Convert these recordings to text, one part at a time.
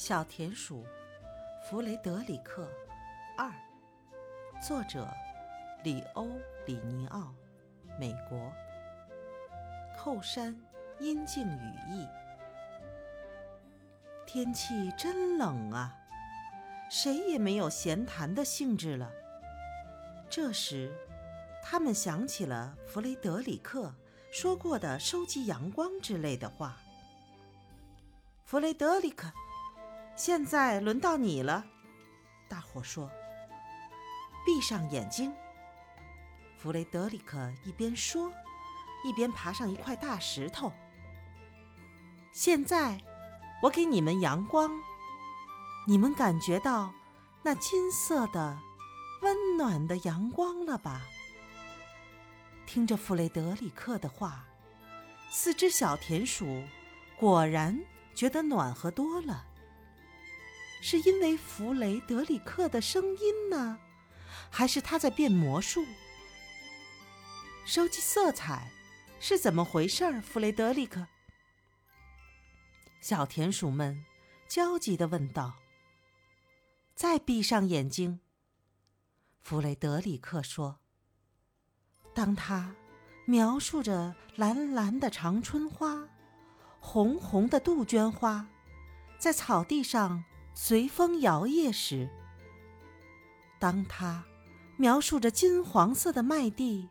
小田鼠弗雷德里克二，作者里欧里尼奥，美国。后山阴静雨意，天气真冷啊，谁也没有闲谈的兴致了。这时，他们想起了弗雷德里克说过的收集阳光之类的话。弗雷德里克。现在轮到你了，大伙说。闭上眼睛。弗雷德里克一边说，一边爬上一块大石头。现在，我给你们阳光，你们感觉到那金色的、温暖的阳光了吧？听着弗雷德里克的话，四只小田鼠果然觉得暖和多了。是因为弗雷德里克的声音呢，还是他在变魔术？收集色彩是怎么回事儿？弗雷德里克，小田鼠们焦急地问道。再闭上眼睛，弗雷德里克说。当他描述着蓝蓝的长春花、红红的杜鹃花，在草地上。随风摇曳时，当他描述着金黄色的麦地、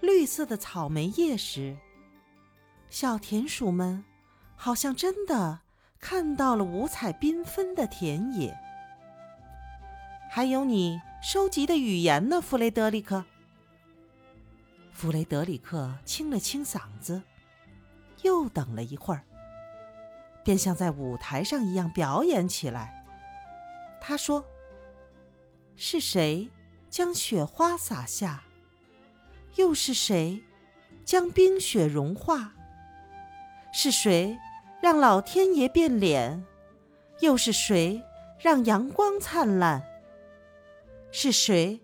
绿色的草莓叶时，小田鼠们好像真的看到了五彩缤纷的田野。还有你收集的语言呢，弗雷德里克。弗雷德里克清了清嗓子，又等了一会儿。便像在舞台上一样表演起来。他说：“是谁将雪花洒下？又是谁将冰雪融化？是谁让老天爷变脸？又是谁让阳光灿烂？是谁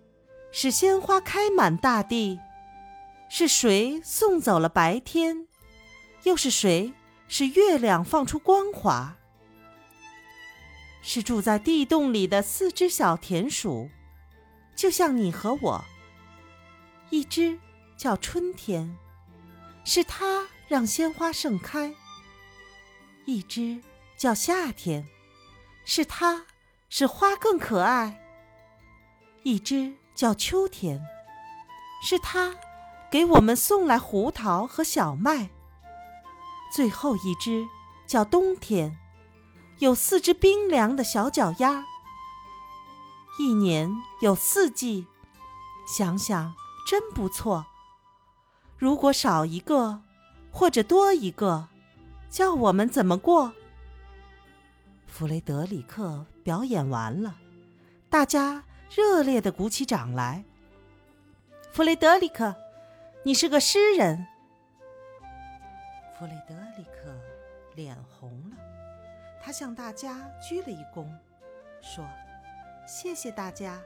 使鲜花开满大地？是谁送走了白天？又是谁？”使月亮放出光华，是住在地洞里的四只小田鼠，就像你和我。一只叫春天，是它让鲜花盛开；一只叫夏天，是它使花更可爱；一只叫秋天，是它给我们送来胡桃和小麦。最后一只叫冬天，有四只冰凉的小脚丫。一年有四季，想想真不错。如果少一个或者多一个，叫我们怎么过？弗雷德里克表演完了，大家热烈的鼓起掌来。弗雷德里克，你是个诗人。弗雷德里克脸红了，他向大家鞠了一躬，说：“谢谢大家。”